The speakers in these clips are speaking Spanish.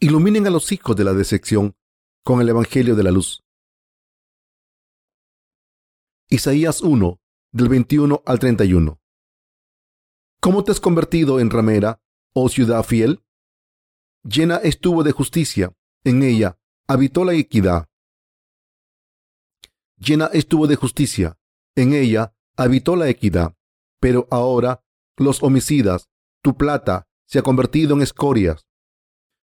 iluminen a los hijos de la decepción con el Evangelio de la luz. Isaías 1, del 21 al 31. ¿Cómo te has convertido en ramera, oh ciudad fiel? Llena estuvo de justicia, en ella habitó la equidad. Llena estuvo de justicia, en ella habitó la equidad. Pero ahora los homicidas, tu plata se ha convertido en escorias.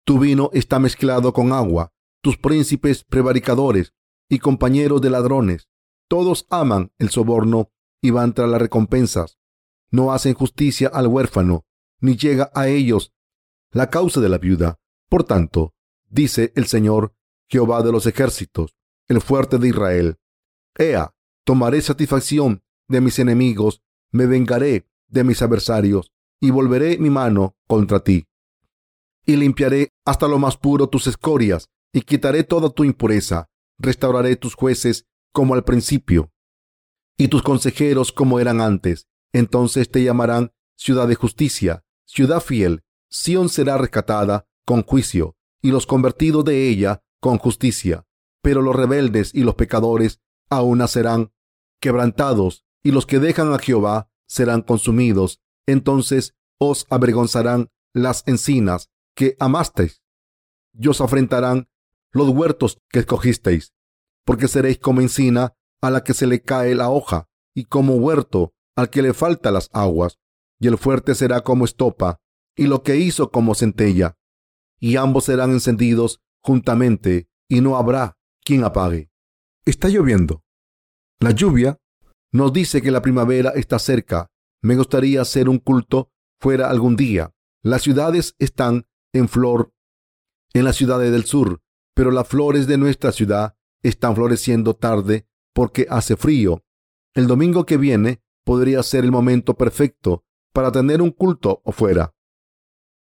Tu vino está mezclado con agua, tus príncipes prevaricadores y compañeros de ladrones, todos aman el soborno y van tras las recompensas. No hacen justicia al huérfano, ni llega a ellos la causa de la viuda. Por tanto, dice el Señor, Jehová de los ejércitos, el fuerte de Israel. Ea, tomaré satisfacción de mis enemigos, me vengaré de mis adversarios, y volveré mi mano contra ti. Y limpiaré hasta lo más puro tus escorias, y quitaré toda tu impureza. Restauraré tus jueces como al principio, y tus consejeros como eran antes. Entonces te llamarán ciudad de justicia, ciudad fiel. Sión será rescatada con juicio, y los convertidos de ella con justicia. Pero los rebeldes y los pecadores aún serán quebrantados, y los que dejan a Jehová serán consumidos. Entonces os avergonzarán las encinas que amasteis, y os afrentarán los huertos que escogisteis porque seréis como encina a la que se le cae la hoja, y como huerto al que le falta las aguas, y el fuerte será como estopa, y lo que hizo como centella, y ambos serán encendidos juntamente, y no habrá quien apague. Está lloviendo. La lluvia nos dice que la primavera está cerca. Me gustaría hacer un culto fuera algún día. Las ciudades están en flor en las ciudades del sur, pero las flores de nuestra ciudad están floreciendo tarde porque hace frío. El domingo que viene podría ser el momento perfecto para tener un culto afuera.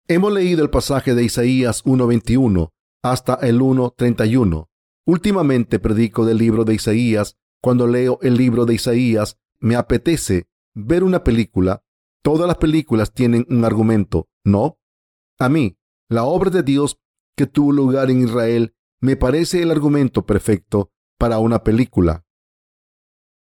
Hemos leído el pasaje de Isaías 1.21 hasta el 1.31. Últimamente predico del libro de Isaías. Cuando leo el libro de Isaías, me apetece ver una película. Todas las películas tienen un argumento, ¿no? A mí, la obra de Dios que tuvo lugar en Israel me parece el argumento perfecto para una película.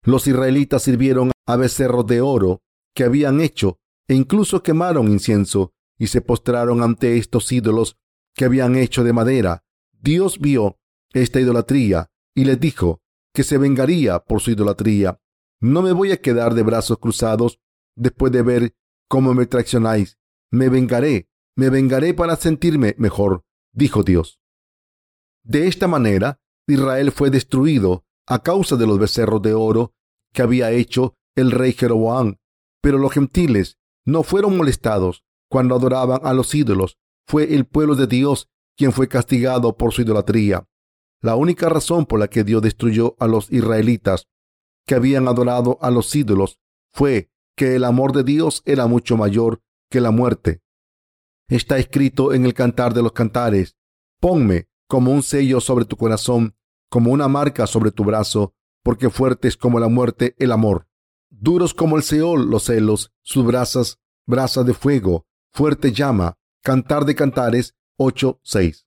Los israelitas sirvieron a becerros de oro que habían hecho e incluso quemaron incienso y se postraron ante estos ídolos que habían hecho de madera. Dios vio esta idolatría y les dijo que se vengaría por su idolatría. No me voy a quedar de brazos cruzados después de ver cómo me traicionáis. Me vengaré, me vengaré para sentirme mejor, dijo Dios. De esta manera, Israel fue destruido a causa de los becerros de oro que había hecho el rey Jeroboam. Pero los gentiles no fueron molestados cuando adoraban a los ídolos. Fue el pueblo de Dios quien fue castigado por su idolatría. La única razón por la que Dios destruyó a los israelitas que habían adorado a los ídolos fue que el amor de Dios era mucho mayor que la muerte. Está escrito en el Cantar de los Cantares, ponme como un sello sobre tu corazón, como una marca sobre tu brazo, porque fuerte es como la muerte el amor. Duros como el Seol los celos, sus brasas, brasa de fuego, fuerte llama, cantar de cantares 8.6.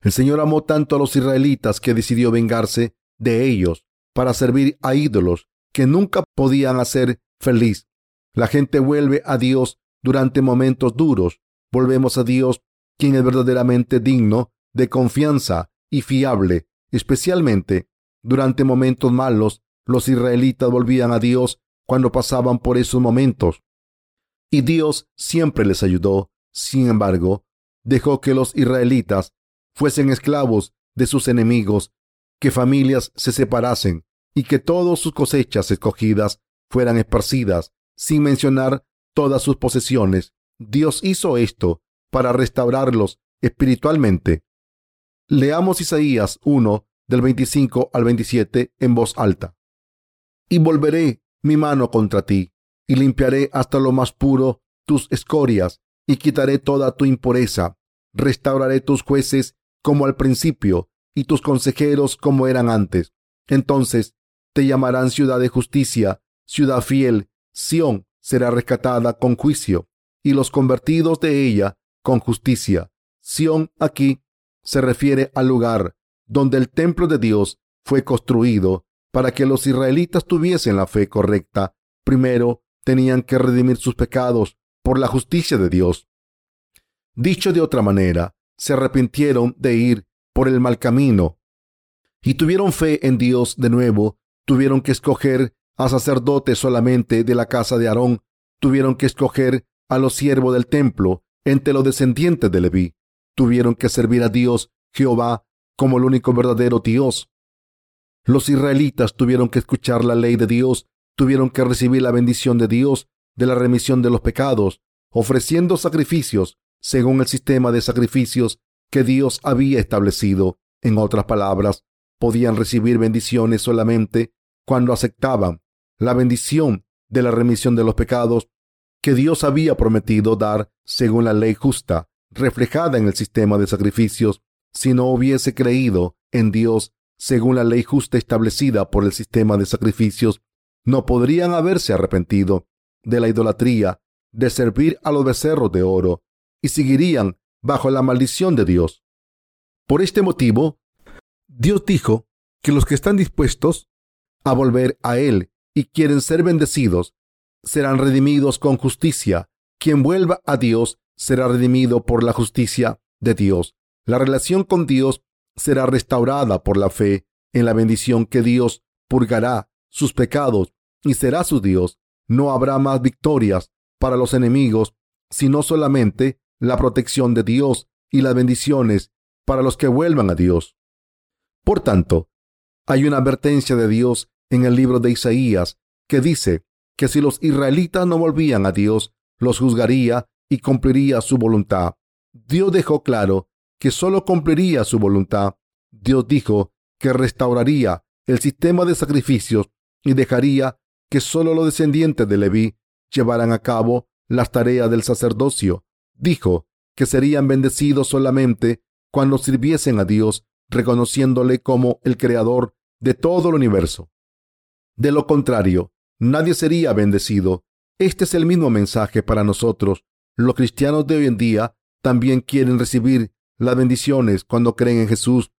El Señor amó tanto a los israelitas que decidió vengarse de ellos para servir a ídolos que nunca podían hacer feliz. La gente vuelve a Dios durante momentos duros. Volvemos a Dios, quien es verdaderamente digno de confianza y fiable, especialmente durante momentos malos. Los israelitas volvían a Dios cuando pasaban por esos momentos. Y Dios siempre les ayudó. Sin embargo, dejó que los israelitas fuesen esclavos de sus enemigos, que familias se separasen y que todas sus cosechas escogidas fueran esparcidas, sin mencionar todas sus posesiones. Dios hizo esto para restaurarlos espiritualmente Leamos Isaías 1 del 25 al 27 en voz alta. Y volveré mi mano contra ti, y limpiaré hasta lo más puro tus escorias, y quitaré toda tu impureza. Restauraré tus jueces como al principio, y tus consejeros como eran antes. Entonces te llamarán ciudad de justicia, ciudad fiel. Sión será rescatada con juicio, y los convertidos de ella con justicia. Sión aquí se refiere al lugar donde el templo de Dios fue construido para que los israelitas tuviesen la fe correcta. Primero tenían que redimir sus pecados por la justicia de Dios. Dicho de otra manera, se arrepintieron de ir por el mal camino y tuvieron fe en Dios de nuevo. Tuvieron que escoger a sacerdotes solamente de la casa de Aarón. Tuvieron que escoger a los siervos del templo entre los descendientes de Leví. Tuvieron que servir a Dios, Jehová, como el único verdadero Dios. Los israelitas tuvieron que escuchar la ley de Dios, tuvieron que recibir la bendición de Dios de la remisión de los pecados, ofreciendo sacrificios según el sistema de sacrificios que Dios había establecido. En otras palabras, podían recibir bendiciones solamente cuando aceptaban la bendición de la remisión de los pecados que Dios había prometido dar según la ley justa, reflejada en el sistema de sacrificios. Si no hubiese creído en Dios según la ley justa establecida por el sistema de sacrificios, no podrían haberse arrepentido de la idolatría, de servir a los becerros de oro, y seguirían bajo la maldición de Dios. Por este motivo, Dios dijo que los que están dispuestos a volver a Él y quieren ser bendecidos, serán redimidos con justicia. Quien vuelva a Dios será redimido por la justicia de Dios. La relación con Dios será restaurada por la fe en la bendición que Dios purgará sus pecados y será su Dios. No habrá más victorias para los enemigos, sino solamente la protección de Dios y las bendiciones para los que vuelvan a Dios. Por tanto, hay una advertencia de Dios en el libro de Isaías que dice que si los israelitas no volvían a Dios, los juzgaría y cumpliría su voluntad. Dios dejó claro que solo cumpliría su voluntad. Dios dijo que restauraría el sistema de sacrificios y dejaría que solo los descendientes de Leví llevaran a cabo las tareas del sacerdocio. Dijo que serían bendecidos solamente cuando sirviesen a Dios, reconociéndole como el creador de todo el universo. De lo contrario, nadie sería bendecido. Este es el mismo mensaje para nosotros. Los cristianos de hoy en día también quieren recibir las bendiciones cuando creen en Jesús.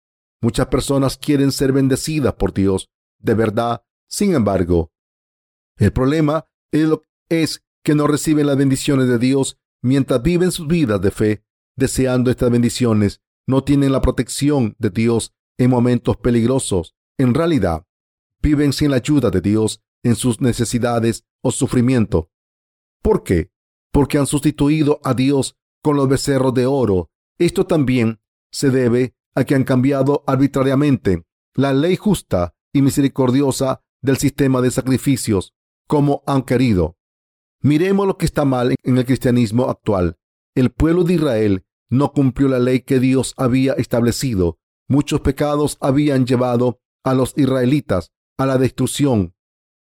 Muchas personas quieren ser bendecidas por Dios, de verdad. Sin embargo, el problema es, que no reciben las bendiciones de Dios mientras viven sus vidas de fe, deseando estas bendiciones. No tienen la protección de Dios en momentos peligrosos. En realidad, viven sin la ayuda de Dios en sus necesidades o sufrimiento. ¿Por qué? Porque han sustituido a Dios con los becerros de oro. Esto también se debe a que han cambiado arbitrariamente la ley justa y misericordiosa del sistema de sacrificios como han querido. Miremos lo que está mal en el cristianismo actual. El pueblo de Israel no cumplió la ley que Dios había establecido. Muchos pecados habían llevado a los israelitas a la destrucción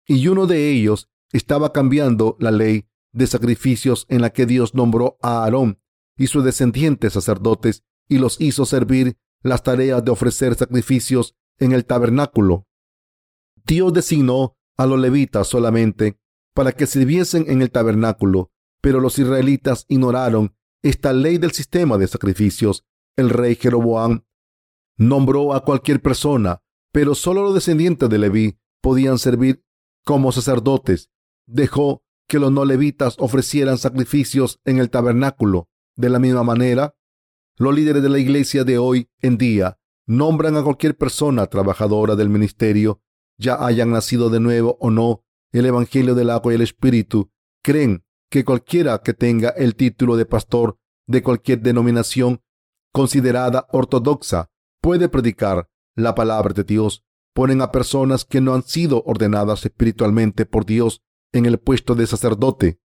y uno de ellos estaba cambiando la ley de sacrificios en la que Dios nombró a Aarón y sus descendientes sacerdotes y los hizo servir las tareas de ofrecer sacrificios en el tabernáculo. Dios designó a los levitas solamente para que sirviesen en el tabernáculo, pero los israelitas ignoraron esta ley del sistema de sacrificios. El rey Jeroboam nombró a cualquier persona, pero solo los descendientes de Leví podían servir como sacerdotes. Dejó que los no levitas ofrecieran sacrificios en el tabernáculo. De la misma manera, los líderes de la iglesia de hoy en día nombran a cualquier persona trabajadora del ministerio, ya hayan nacido de nuevo o no, el Evangelio del agua y el Espíritu. Creen que cualquiera que tenga el título de pastor de cualquier denominación considerada ortodoxa puede predicar la palabra de Dios. Ponen a personas que no han sido ordenadas espiritualmente por Dios en el puesto de sacerdote.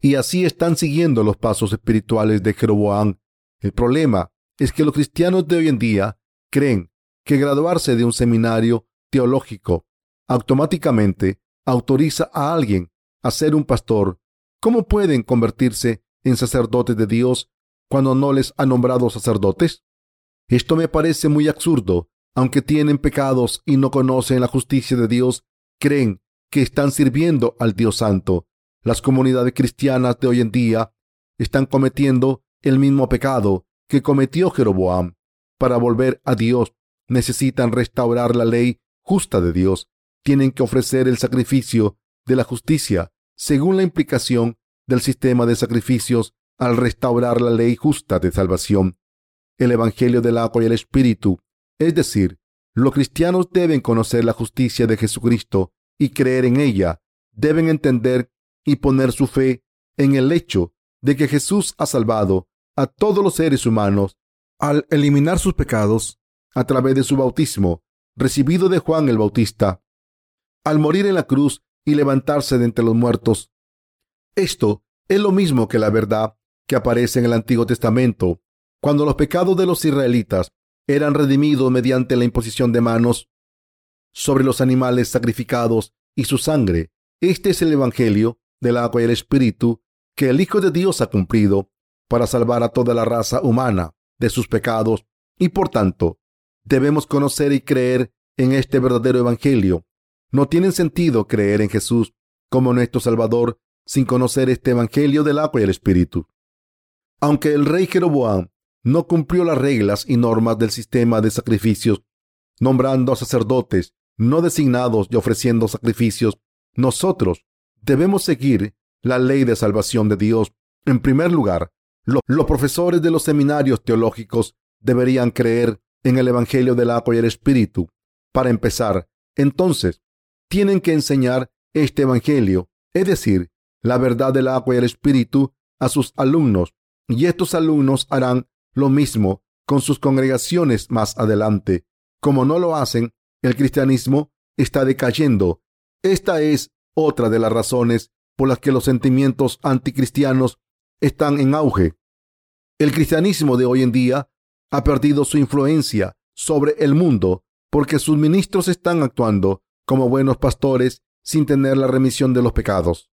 Y así están siguiendo los pasos espirituales de Jeroboam. El problema es que los cristianos de hoy en día creen que graduarse de un seminario teológico automáticamente autoriza a alguien a ser un pastor. ¿Cómo pueden convertirse en sacerdotes de Dios cuando no les ha nombrado sacerdotes? Esto me parece muy absurdo. Aunque tienen pecados y no conocen la justicia de Dios, creen que están sirviendo al Dios Santo. Las comunidades cristianas de hoy en día están cometiendo el mismo pecado. que cometió Jeroboam. Para volver a Dios necesitan restaurar la ley justa de Dios. Tienen que ofrecer el sacrificio de la justicia según la implicación del sistema de sacrificios al restaurar la ley justa de salvación. El Evangelio del agua y el Espíritu, es decir, los cristianos deben conocer la justicia de Jesucristo y creer en ella. Deben entender y poner su fe en el hecho de que Jesús ha salvado a todos los seres humanos al eliminar sus pecados a través de su bautismo recibido de Juan el Bautista, al morir en la cruz y levantarse de entre los muertos. Esto es lo mismo que la verdad que aparece en el Antiguo Testamento, cuando los pecados de los israelitas eran redimidos mediante la imposición de manos sobre los animales sacrificados y su sangre. Este es el Evangelio del agua y el Espíritu que el Hijo de Dios ha cumplido para salvar a toda la raza humana de sus pecados y por tanto debemos conocer y creer en este verdadero Evangelio. No tiene sentido creer en Jesús como nuestro Salvador sin conocer este Evangelio del agua y el Espíritu. Aunque el rey Jeroboam no cumplió las reglas y normas del sistema de sacrificios, nombrando a sacerdotes no designados y ofreciendo sacrificios, nosotros debemos seguir la ley de salvación de Dios. En primer lugar, los profesores de los seminarios teológicos deberían creer en el Evangelio del agua y el Espíritu. Para empezar, entonces, tienen que enseñar este Evangelio, es decir, la verdad del agua y el Espíritu, a sus alumnos, y estos alumnos harán lo mismo con sus congregaciones más adelante. Como no lo hacen, el cristianismo está decayendo. Esta es otra de las razones por las que los sentimientos anticristianos están en auge. El cristianismo de hoy en día ha perdido su influencia sobre el mundo porque sus ministros están actuando como buenos pastores sin tener la remisión de los pecados.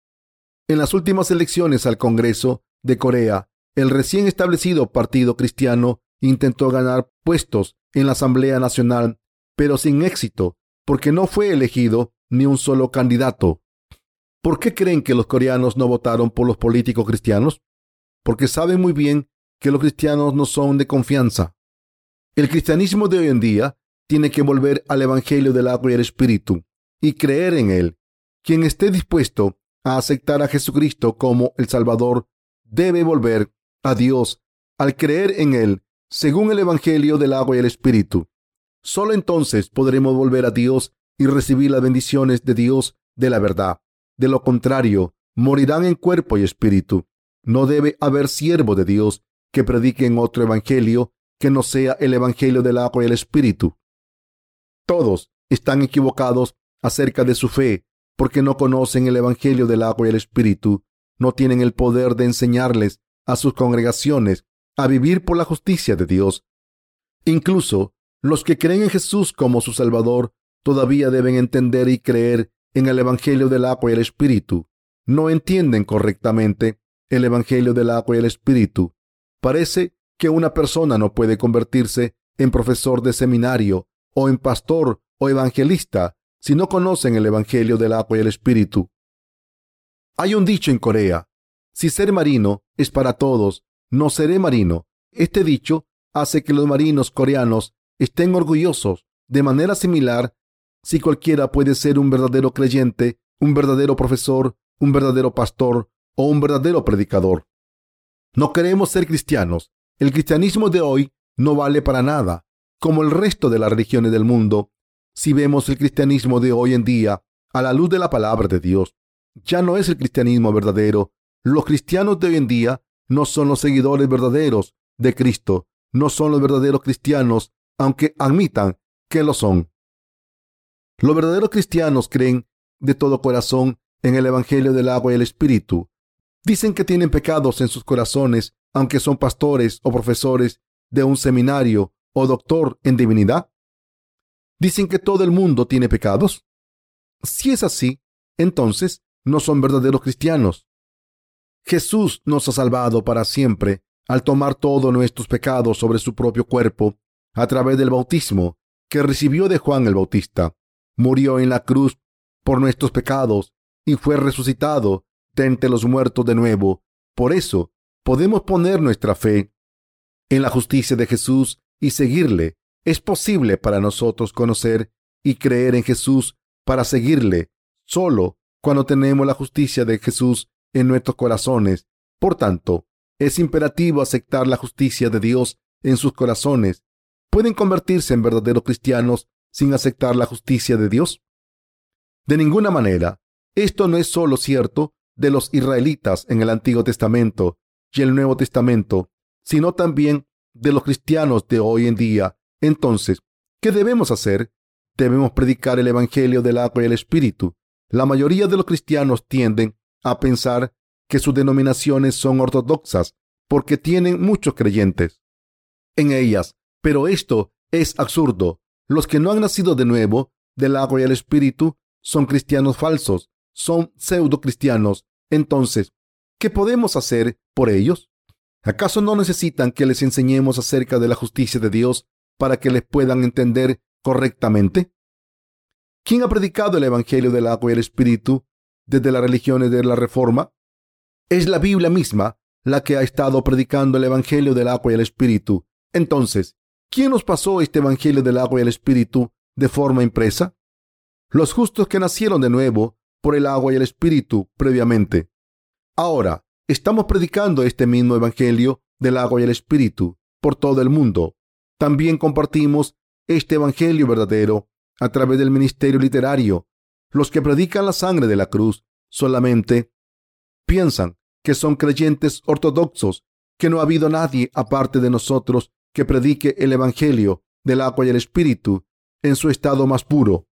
En las últimas elecciones al Congreso de Corea, el recién establecido Partido Cristiano intentó ganar puestos en la Asamblea Nacional, pero sin éxito, porque no fue elegido ni un solo candidato. ¿Por qué creen que los coreanos no votaron por los políticos cristianos? Porque saben muy bien que los cristianos no son de confianza. El cristianismo de hoy en día tiene que volver al Evangelio del agua y el Espíritu y creer en él. Quien esté dispuesto a aceptar a Jesucristo como el Salvador debe volver a Dios al creer en él según el Evangelio del agua y el Espíritu. Solo entonces podremos volver a Dios y recibir las bendiciones de Dios de la verdad. De lo contrario, morirán en cuerpo y espíritu. No debe haber siervo de Dios que prediquen otro evangelio que no sea el evangelio del agua y el espíritu. Todos están equivocados acerca de su fe porque no conocen el evangelio del agua y el espíritu, no tienen el poder de enseñarles a sus congregaciones a vivir por la justicia de Dios. Incluso los que creen en Jesús como su Salvador todavía deben entender y creer en el Evangelio del agua y el Espíritu. No entienden correctamente el Evangelio del agua y el Espíritu. Parece que una persona no puede convertirse en profesor de seminario o en pastor o evangelista si no conocen el Evangelio del agua y el Espíritu. Hay un dicho en Corea, si ser marino es para todos, no seré marino. Este dicho hace que los marinos coreanos estén orgullosos. De manera similar, si cualquiera puede ser un verdadero creyente, un verdadero profesor, un verdadero pastor o un verdadero predicador. No queremos ser cristianos. El cristianismo de hoy no vale para nada, como el resto de las religiones del mundo. Si vemos el cristianismo de hoy en día a la luz de la palabra de Dios, ya no es el cristianismo verdadero. Los cristianos de hoy en día no son los seguidores verdaderos de Cristo, no son los verdaderos cristianos, aunque admitan que lo son. Los verdaderos cristianos creen de todo corazón en el Evangelio del agua y el Espíritu, Dicen que tienen pecados en sus corazones, aunque son pastores o profesores de un seminario o doctor en divinidad. Dicen que todo el mundo tiene pecados. Si es así, entonces no son verdaderos cristianos. Jesús nos ha salvado para siempre al tomar todos nuestros pecados sobre su propio cuerpo a través del bautismo que recibió de Juan el Bautista. Murió en la cruz por nuestros pecados y fue resucitado entre los muertos de nuevo. Por eso podemos poner nuestra fe en la justicia de Jesús y seguirle. Es posible para nosotros conocer y creer en Jesús para seguirle solo cuando tenemos la justicia de Jesús en nuestros corazones. Por tanto, es imperativo aceptar la justicia de Dios en sus corazones. ¿Pueden convertirse en verdaderos cristianos sin aceptar la justicia de Dios? De ninguna manera. Esto no es solo cierto de los israelitas en el Antiguo Testamento y el Nuevo Testamento, sino también de los cristianos de hoy en día. Entonces, ¿qué debemos hacer? Debemos predicar el Evangelio del agua y el Espíritu. La mayoría de los cristianos tienden a pensar que sus denominaciones son ortodoxas porque tienen muchos creyentes en ellas. Pero esto es absurdo. Los que no han nacido de nuevo del agua y el Espíritu son cristianos falsos, son pseudo cristianos. Entonces, ¿qué podemos hacer por ellos? ¿Acaso no necesitan que les enseñemos acerca de la justicia de Dios para que les puedan entender correctamente? ¿Quién ha predicado el Evangelio del agua y el Espíritu desde las religiones de la Reforma? Es la Biblia misma la que ha estado predicando el Evangelio del agua y el Espíritu. Entonces, ¿quién nos pasó este Evangelio del agua y el Espíritu de forma impresa? Los justos que nacieron de nuevo por el agua y el Espíritu previamente. Ahora, estamos predicando este mismo Evangelio del agua y el Espíritu por todo el mundo. También compartimos este Evangelio verdadero a través del ministerio literario. Los que predican la sangre de la cruz solamente piensan que son creyentes ortodoxos, que no ha habido nadie aparte de nosotros que predique el Evangelio del agua y el Espíritu en su estado más puro.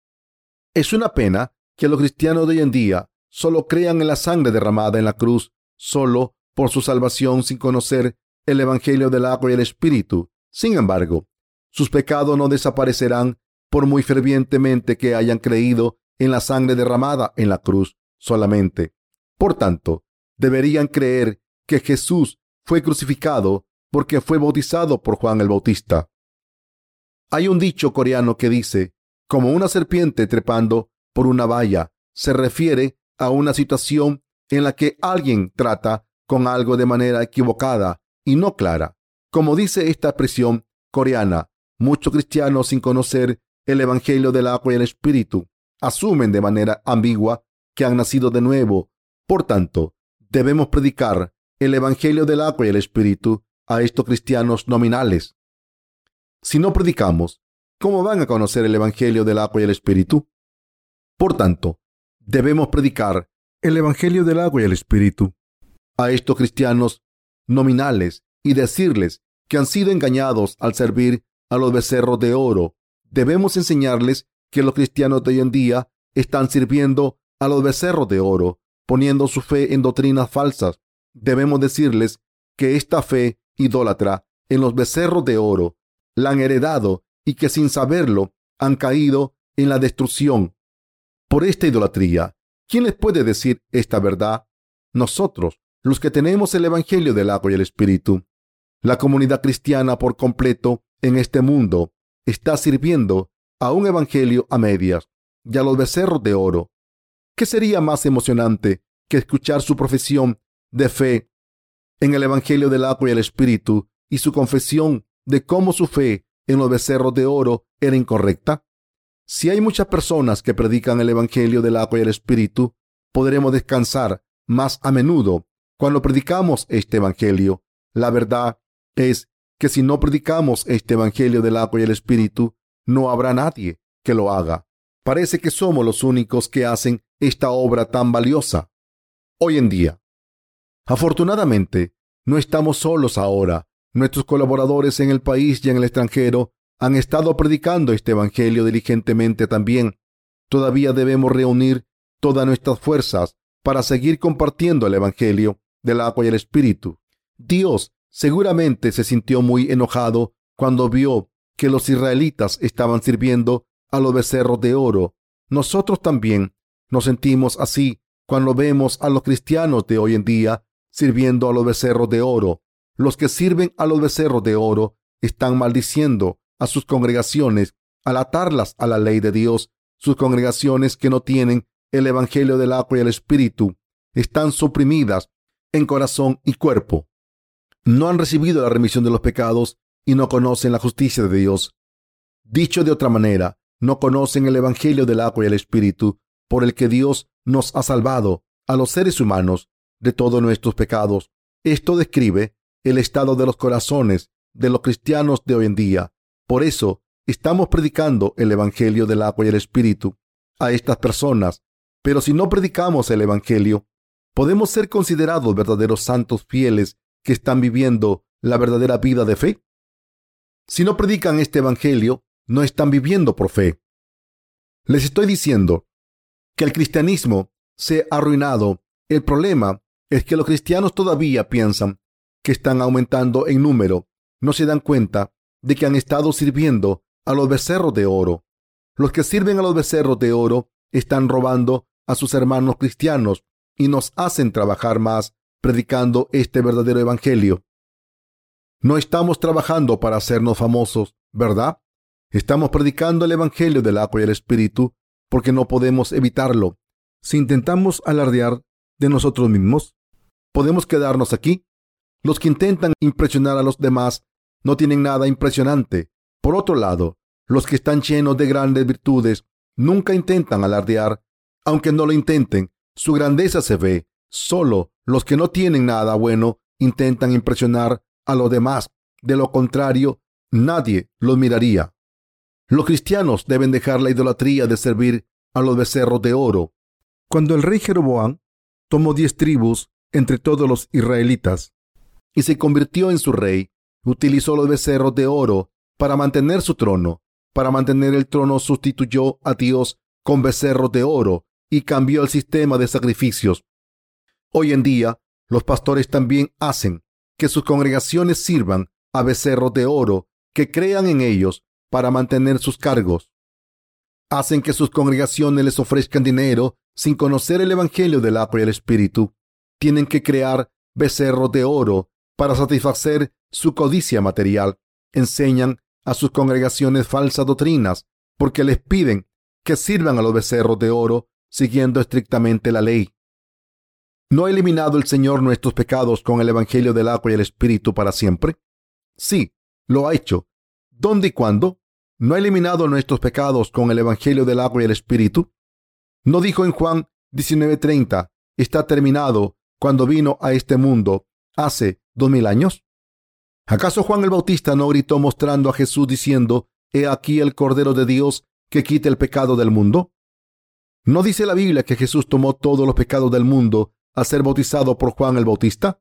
Es una pena que los cristianos de hoy en día solo crean en la sangre derramada en la cruz, solo por su salvación sin conocer el Evangelio del agua y el Espíritu. Sin embargo, sus pecados no desaparecerán por muy fervientemente que hayan creído en la sangre derramada en la cruz solamente. Por tanto, deberían creer que Jesús fue crucificado porque fue bautizado por Juan el Bautista. Hay un dicho coreano que dice, como una serpiente trepando por una valla, se refiere a una situación en la que alguien trata con algo de manera equivocada y no clara. Como dice esta expresión coreana, muchos cristianos sin conocer el Evangelio del agua y el Espíritu. Asumen de manera ambigua que han nacido de nuevo. Por tanto, debemos predicar el Evangelio del agua y el Espíritu a estos cristianos nominales. Si no predicamos, ¿cómo van a conocer el Evangelio del agua y el Espíritu? Por tanto, debemos predicar el Evangelio del agua y el Espíritu a estos cristianos nominales y decirles que han sido engañados al servir a los becerros de oro Debemos enseñarles que los cristianos de hoy en día están sirviendo a los becerros de oro, poniendo su fe en doctrinas falsas. Debemos decirles que esta fe idólatra en los becerros de oro la han heredado y que sin saberlo han caído en la destrucción por esta idolatría. ¿Quién les puede decir esta verdad? Nosotros, los que tenemos el Evangelio del agua y el Espíritu. La comunidad cristiana por completo en este mundo está sirviendo a un evangelio a medias y a los becerros de oro. ¿Qué sería más emocionante que escuchar su profesión de fe en el evangelio del agua y el espíritu y su confesión de cómo su fe en los becerros de oro era incorrecta? Si hay muchas personas que predican el evangelio del agua y el espíritu, podremos descansar más a menudo cuando predicamos este evangelio. La verdad es que si no predicamos este Evangelio del agua y el Espíritu, no habrá nadie que lo haga. Parece que somos los únicos que hacen esta obra tan valiosa hoy en día. Afortunadamente, no estamos solos ahora. Nuestros colaboradores en el país y en el extranjero han estado predicando este Evangelio diligentemente también. Todavía debemos reunir todas nuestras fuerzas para seguir compartiendo el Evangelio del agua y el Espíritu. Dios Seguramente se sintió muy enojado cuando vio que los israelitas estaban sirviendo a los becerros de oro. Nosotros también nos sentimos así cuando vemos a los cristianos de hoy en día sirviendo a los becerros de oro. Los que sirven a los becerros de oro están maldiciendo a sus congregaciones al atarlas a la ley de Dios. Sus congregaciones que no tienen el Evangelio del agua y el Espíritu están suprimidas en corazón y cuerpo. no han recibido la remisión de los pecados y no conocen la justicia de Dios. Dicho de otra manera, no conocen el Evangelio del agua y el Espíritu, por el que Dios nos ha salvado a los seres humanos de todos nuestros pecados. Esto describe el estado de los corazones de los cristianos de hoy en día. Por eso estamos predicando el Evangelio del agua y el Espíritu a estas personas. Pero si no predicamos el Evangelio, podemos ser considerados verdaderos santos fieles que están viviendo la verdadera vida de fe. Si no predican este Evangelio, no están viviendo por fe. Les estoy diciendo que el cristianismo se ha arruinado. El problema es que los cristianos todavía piensan que están aumentando en número. No se dan cuenta de que han estado sirviendo a los becerros de oro. Los que sirven a los becerros de oro están robando a sus hermanos cristianos y nos hacen trabajar más predicando este verdadero evangelio. No estamos trabajando para hacernos famosos, ¿verdad? Estamos predicando el evangelio del agua y el espíritu porque no podemos evitarlo. Si intentamos alardear de nosotros mismos, podemos quedarnos aquí. Los que intentan impresionar a los demás no tienen nada impresionante. Por otro lado, los que están llenos de grandes virtudes nunca intentan alardear. Aunque no lo intenten, su grandeza se ve. Solo los que no tienen nada bueno intentan impresionar a los demás. De lo contrario, nadie los miraría. Los cristianos deben dejar la idolatría de servir a los becerros de oro. Cuando el rey Jeroboam tomó diez tribus entre todos los israelitas y se convirtió en su rey, utilizó los becerros de oro para mantener su trono. Para mantener el trono sustituyó a Dios con becerros de oro y cambió el sistema de sacrificios. Hoy en día, los pastores también hacen que sus congregaciones sirvan a becerros de oro que crean en ellos para mantener sus cargos. Hacen que sus congregaciones les ofrezcan dinero sin conocer el Evangelio del agua y el Espíritu. Tienen que crear becerros de oro para satisfacer su codicia material. Enseñan a sus congregaciones falsas doctrinas porque les piden que sirvan a los becerros de oro siguiendo estrictamente la ley. ¿No ha eliminado el Señor nuestros pecados con el Evangelio del agua y el Espíritu para siempre? Sí, lo ha hecho. ¿Dónde y cuándo? ¿No ha eliminado nuestros pecados con el Evangelio del agua y el Espíritu? ¿No dijo en Juan 19:30, está terminado cuando vino a este mundo hace dos mil años? ¿Acaso Juan el Bautista no gritó mostrando a Jesús diciendo, He aquí el Cordero de Dios que quita el pecado del mundo? ¿No dice la Biblia que Jesús tomó todos los pecados del mundo al ser bautizado por Juan el Bautista?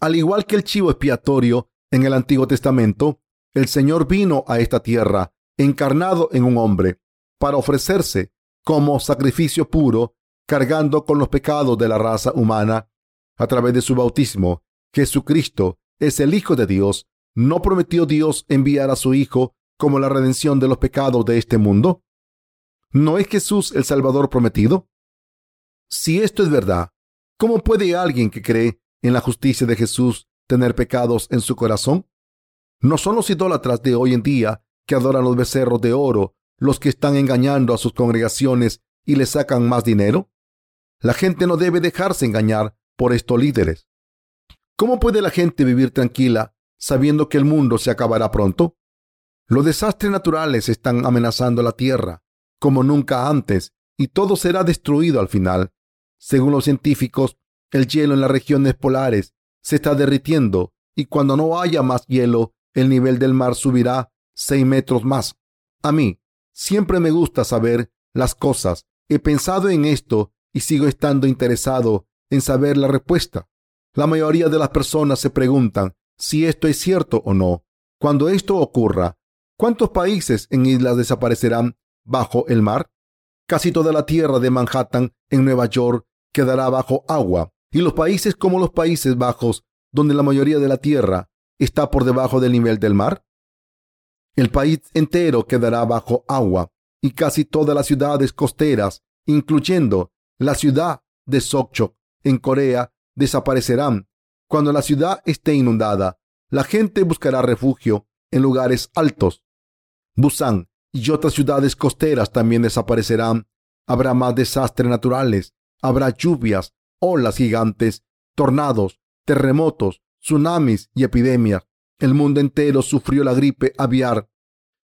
Al igual que el chivo expiatorio en el Antiguo Testamento, el Señor vino a esta tierra encarnado en un hombre para ofrecerse como sacrificio puro, cargando con los pecados de la raza humana. A través de su bautismo, Jesucristo es el Hijo de Dios, ¿no prometió Dios enviar a su Hijo como la redención de los pecados de este mundo? ¿No es Jesús el Salvador prometido? Si esto es verdad, ¿cómo puede alguien que cree en la justicia de Jesús tener pecados en su corazón? ¿No son los idólatras de hoy en día que adoran los becerros de oro los que están engañando a sus congregaciones y les sacan más dinero? La gente no debe dejarse engañar por estos líderes. ¿Cómo puede la gente vivir tranquila sabiendo que el mundo se acabará pronto? Los desastres naturales están amenazando la Tierra como nunca antes y todo será destruido al final. Según los científicos, el hielo en las regiones polares se está derritiendo y cuando no haya más hielo, el nivel del mar subirá seis metros más. A mí siempre me gusta saber las cosas. He pensado en esto y sigo estando interesado en saber la respuesta. La mayoría de las personas se preguntan si esto es cierto o no. Cuando esto ocurra, ¿cuántos países en islas desaparecerán bajo el mar? Casi toda la tierra de Manhattan en Nueva York quedará bajo agua y los países como los Países Bajos, donde la mayoría de la tierra está por debajo del nivel del mar. El país entero quedará bajo agua y casi todas las ciudades costeras, incluyendo la ciudad de Sokchok en Corea, desaparecerán. Cuando la ciudad esté inundada, la gente buscará refugio en lugares altos. Busan y otras ciudades costeras también desaparecerán. Habrá más desastres naturales, habrá lluvias, olas gigantes, tornados, terremotos, tsunamis y epidemias. El mundo entero sufrió la gripe aviar.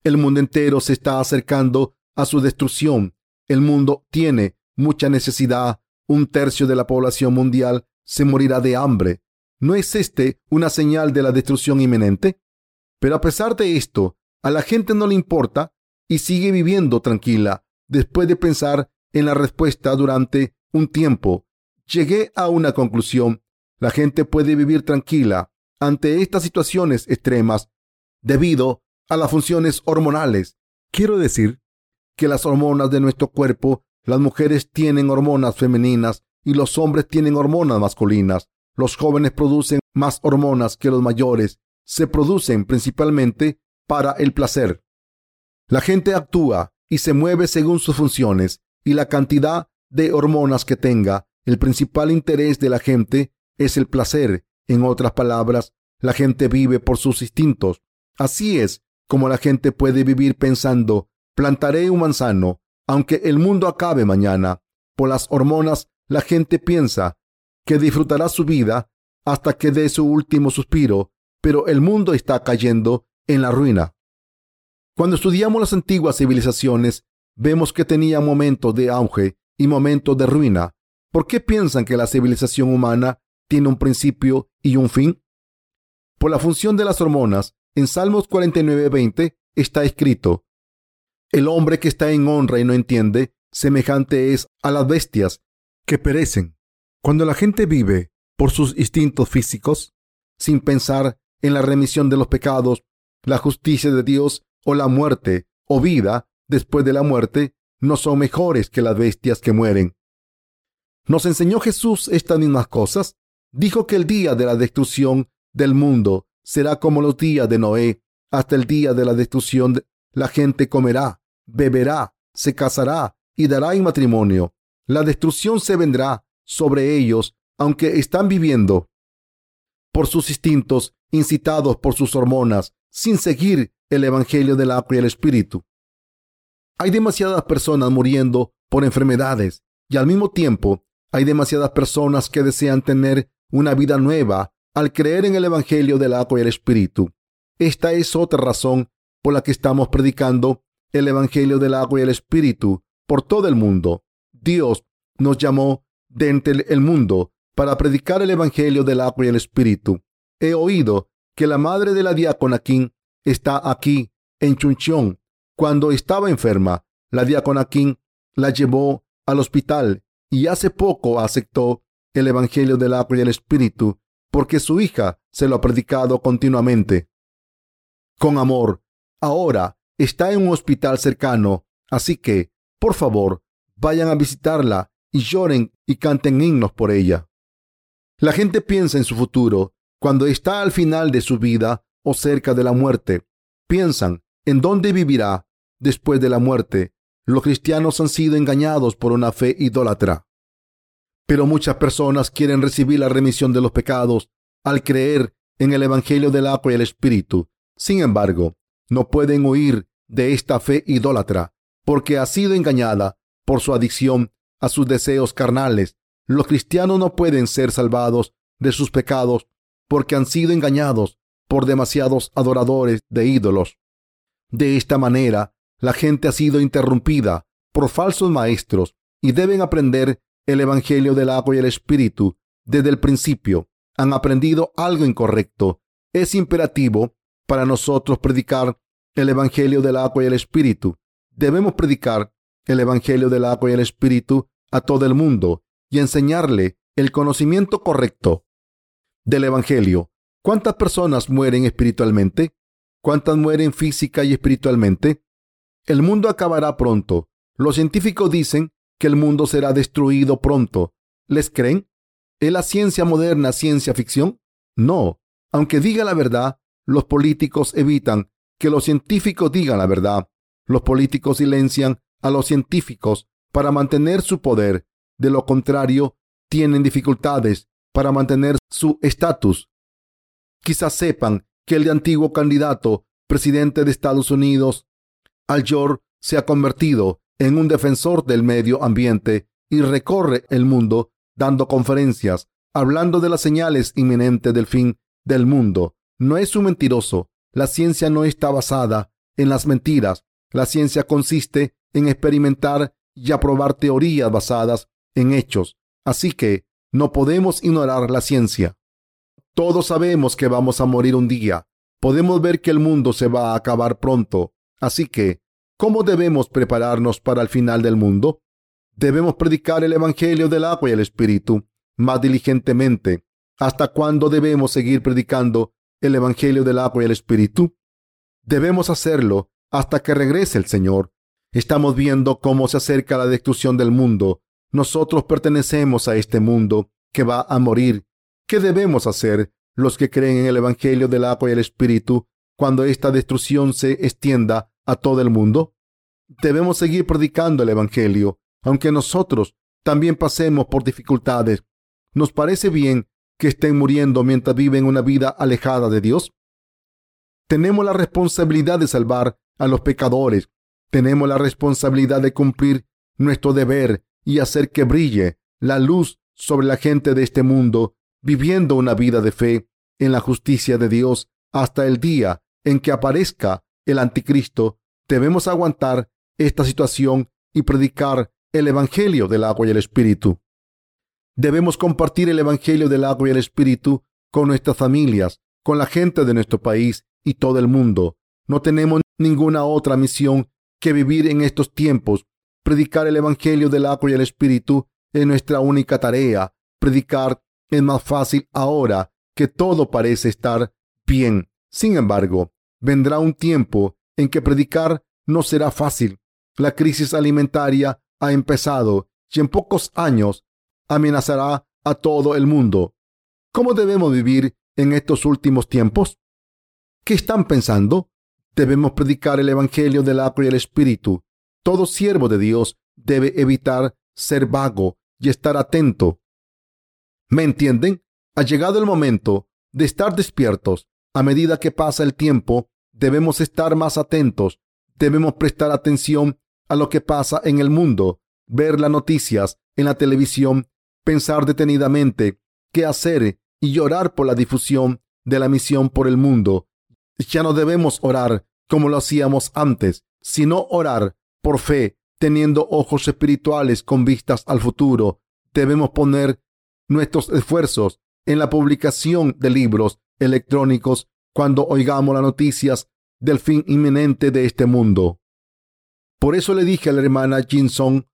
El mundo entero se está acercando a su destrucción. El mundo tiene mucha necesidad. Un tercio de la población mundial se morirá de hambre. ¿No es este una señal de la destrucción inminente? Pero a pesar de esto, a la gente no le importa y sigue viviendo tranquila. Después de pensar en la respuesta durante un tiempo, llegué a una conclusión. La gente puede vivir tranquila ante estas situaciones extremas debido a las funciones hormonales. Quiero decir que las hormonas de nuestro cuerpo, las mujeres tienen hormonas femeninas y los hombres tienen hormonas masculinas. Los jóvenes producen más hormonas que los mayores. Se producen principalmente para el placer. La gente actúa y se mueve según sus funciones y la cantidad de hormonas que tenga. El principal interés de la gente es el placer. En otras palabras, la gente vive por sus instintos. Así es como la gente puede vivir pensando, plantaré un manzano, aunque el mundo acabe mañana. Por las hormonas, la gente piensa que disfrutará su vida hasta que dé su último suspiro, pero el mundo está cayendo en la ruina. Cuando estudiamos las antiguas civilizaciones, vemos que tenían momentos de auge y momentos de ruina. ¿Por qué piensan que la civilización humana tiene un principio y un fin? Por la función de las hormonas, en Salmos 49:20 está escrito, El hombre que está en honra y no entiende, semejante es a las bestias que perecen. Cuando la gente vive por sus instintos físicos, sin pensar en la remisión de los pecados, la justicia de Dios o la muerte o vida después de la muerte, no son mejores que las bestias que mueren. ¿Nos enseñó Jesús estas mismas cosas? Dijo que el día de la destrucción del mundo será como los días de Noé. Hasta el día de la destrucción la gente comerá, beberá, se casará y dará en matrimonio. La destrucción se vendrá sobre ellos, aunque están viviendo por sus instintos, incitados por sus hormonas, sin seguir el Evangelio del agua y el Espíritu. Hay demasiadas personas muriendo por enfermedades y al mismo tiempo hay demasiadas personas que desean tener una vida nueva al creer en el Evangelio del agua y el Espíritu. Esta es otra razón por la que estamos predicando el Evangelio del agua y el Espíritu por todo el mundo. Dios nos llamó de el mundo para predicar el Evangelio del agua y el Espíritu. He oído que la madre de la diácona King está aquí, en Chuncheon. Cuando estaba enferma, la diácona King la llevó al hospital y hace poco aceptó el Evangelio del agua y el Espíritu porque su hija se lo ha predicado continuamente. Con amor, ahora está en un hospital cercano, así que, por favor, vayan a visitarla y lloren y canten himnos por ella. La gente piensa en su futuro cuando está al final de su vida o cerca de la muerte. Piensan en dónde vivirá después de la muerte. Los cristianos han sido engañados por una fe idólatra. Pero muchas personas quieren recibir la remisión de los pecados al creer en el Evangelio del agua y el Espíritu. Sin embargo, no pueden huir de esta fe idólatra porque ha sido engañada por su adicción a sus deseos carnales. Los cristianos no pueden ser salvados de sus pecados porque han sido engañados por demasiados adoradores de ídolos. De esta manera, la gente ha sido interrumpida por falsos maestros y deben aprender el Evangelio del agua y el Espíritu desde el principio. Han aprendido algo incorrecto. Es imperativo para nosotros predicar el Evangelio del agua y el Espíritu. Debemos predicar el Evangelio del agua y el Espíritu a todo el mundo y enseñarle el conocimiento correcto del Evangelio. ¿Cuántas personas mueren espiritualmente? ¿Cuántas mueren física y espiritualmente? El mundo acabará pronto. Los científicos dicen que el mundo será destruido pronto. ¿Les creen? ¿Es la ciencia moderna ciencia ficción? No. Aunque diga la verdad, los políticos evitan que los científicos digan la verdad. Los políticos silencian a los científicos para mantener su poder. De lo contrario, tienen dificultades para mantener su estatus. Quizás sepan que el antiguo candidato presidente de Estados Unidos, Al Gore, se ha convertido en un defensor del medio ambiente y recorre el mundo dando conferencias, hablando de las señales inminentes del fin del mundo. No es un mentiroso. La ciencia no está basada en las mentiras. La ciencia consiste en experimentar y aprobar teorías basadas en hechos. Así que no podemos ignorar la ciencia. Todos sabemos que vamos a morir un día. Podemos ver que el mundo se va a acabar pronto. Así que, ¿cómo debemos prepararnos para el final del mundo? Debemos predicar el Evangelio del agua y el Espíritu más diligentemente. ¿Hasta cuándo debemos seguir predicando el Evangelio del agua y el Espíritu? Debemos hacerlo hasta que regrese el Señor. Estamos viendo cómo se acerca la destrucción del mundo. Nosotros pertenecemos a este mundo que va a morir. ¿Qué debemos hacer los que creen en el Evangelio del agua y el Espíritu cuando esta destrucción se extienda a todo el mundo? Debemos seguir predicando el Evangelio, aunque nosotros también pasemos por dificultades. ¿Nos parece bien que estén muriendo mientras viven una vida alejada de Dios? Tenemos la responsabilidad de salvar a los pecadores. Tenemos la responsabilidad de cumplir nuestro deber y hacer que brille la luz sobre la gente de este mundo, viviendo una vida de fe en la justicia de Dios hasta el día en que aparezca el anticristo. Debemos aguantar esta situación y predicar el Evangelio del agua y el Espíritu. Debemos compartir el Evangelio del agua y el Espíritu con nuestras familias, con la gente de nuestro país y todo el mundo. No tenemos ninguna otra misión que vivir en estos tiempos. Predicar el Evangelio del agua y el Espíritu es nuestra única tarea. Predicar es más fácil ahora que todo parece estar bien. Sin embargo, vendrá un tiempo en que predicar no será fácil. La crisis alimentaria ha empezado y en pocos años amenazará a todo el mundo. ¿Cómo debemos vivir en estos últimos tiempos? ¿Qué están pensando? Debemos predicar el Evangelio del agua y el Espíritu. Todo siervo de Dios debe evitar ser vago y estar atento. ¿Me entienden? Ha llegado el momento de estar despiertos. A medida que pasa el tiempo, debemos estar más atentos. Debemos prestar atención a lo que pasa en el mundo, ver las noticias en la televisión pensar detenidamente qué hacer y llorar por la difusión de la misión por el mundo. Ya no debemos orar como lo hacíamos antes, sino orar por fe, teniendo ojos espirituales con vistas al futuro. Debemos poner nuestros esfuerzos en la publicación de libros electrónicos cuando oigamos las noticias del fin inminente de este mundo. Por eso le dije a la hermana Jinson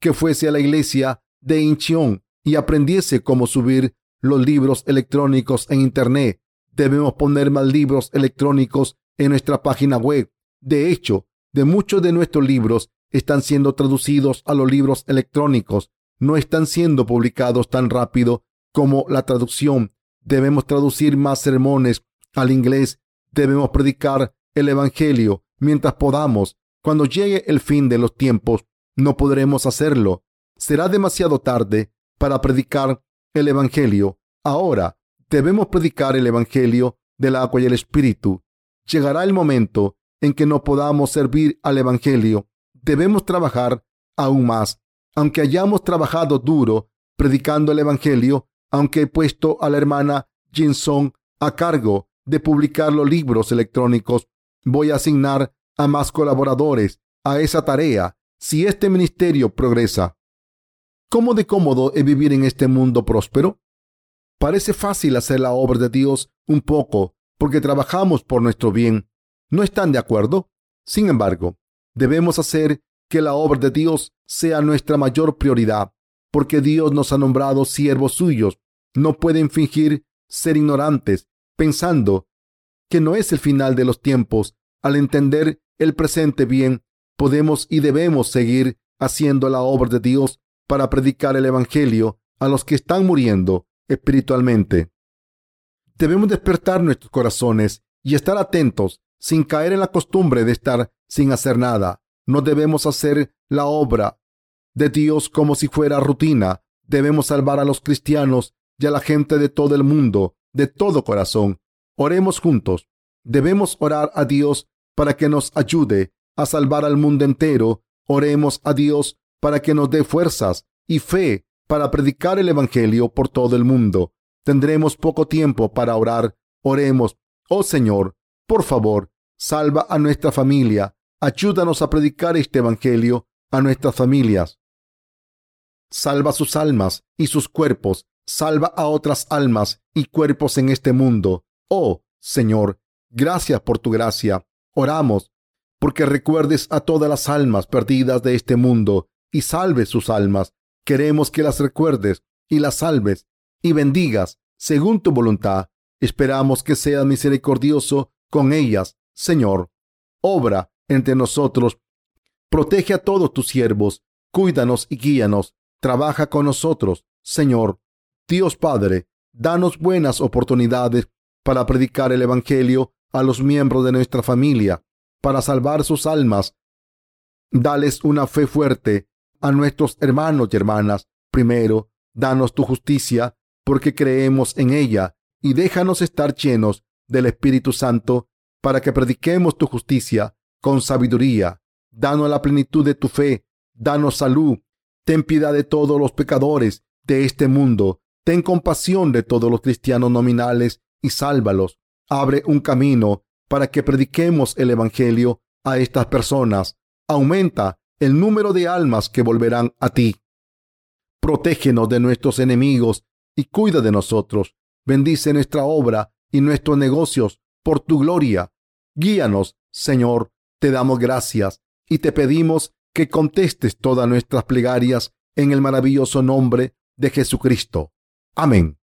que fuese a la iglesia de Incheon y aprendiese cómo subir los libros electrónicos en Internet. Debemos poner más libros electrónicos en nuestra página web. De hecho, de muchos de nuestros libros están siendo traducidos a los libros electrónicos. No están siendo publicados tan rápido como la traducción. Debemos traducir más sermones al inglés. Debemos predicar el Evangelio mientras podamos. Cuando llegue el fin de los tiempos, no podremos hacerlo. Será demasiado tarde para predicar el Evangelio. Ahora debemos predicar el Evangelio del agua y el Espíritu. Llegará el momento en que no podamos servir al Evangelio. Debemos trabajar aún más. Aunque hayamos trabajado duro predicando el Evangelio, aunque he puesto a la hermana Jinson a cargo de publicar los libros electrónicos, voy a asignar a más colaboradores a esa tarea si este ministerio progresa. ¿Cómo de cómodo es vivir en este mundo próspero? Parece fácil hacer la obra de Dios un poco porque trabajamos por nuestro bien. ¿No están de acuerdo? Sin embargo, debemos hacer que la obra de Dios sea nuestra mayor prioridad, porque Dios nos ha nombrado siervos suyos. No pueden fingir ser ignorantes, pensando que no es el final de los tiempos. Al entender el presente bien, podemos y debemos seguir haciendo la obra de Dios para predicar el Evangelio a los que están muriendo espiritualmente. Debemos despertar nuestros corazones y estar atentos sin caer en la costumbre de estar sin hacer nada. No debemos hacer la obra de Dios como si fuera rutina. Debemos salvar a los cristianos y a la gente de todo el mundo, de todo corazón. Oremos juntos. Debemos orar a Dios para que nos ayude a salvar al mundo entero. Oremos a Dios para que nos dé fuerzas y fe para predicar el Evangelio por todo el mundo. Tendremos poco tiempo para orar Oremos, oh Señor, por favor, salva a nuestra familia. Ayúdanos a predicar este Evangelio a nuestras familias. Salva sus almas y sus cuerpos. Salva a otras almas y cuerpos en este mundo. Oh Señor, gracias por tu gracia. Oramos porque recuerdes a todas las almas perdidas de este mundo y salves sus almas. Queremos que las recuerdes y las salves y bendigas según tu voluntad. Esperamos que seas misericordioso con ellas, Señor. Obra entre nosotros. Protege a todos tus siervos. Cuídanos y guíanos. Trabaja con nosotros, Señor. Dios Padre, danos buenas oportunidades para predicar el Evangelio a los miembros de nuestra familia, para salvar sus almas. Dales una fe fuerte a nuestros hermanos y hermanas. Primero, danos tu justicia, porque creemos en ella, y déjanos estar llenos del Espíritu Santo, para que prediquemos tu justicia con sabiduría. Danos la plenitud de tu fe, danos salud, ten piedad de todos los pecadores de este mundo, ten compasión de todos los cristianos nominales y sálvalos. Abre un camino para que prediquemos el Evangelio a estas personas. Aumenta el número de almas que volverán a ti. Protégenos de nuestros enemigos y cuida de nosotros. Bendice nuestra obra y nuestros negocios por tu gloria. Guíanos, Señor, te damos gracias y te pedimos que contestes todas nuestras plegarias en el maravilloso nombre de Jesucristo. Amén.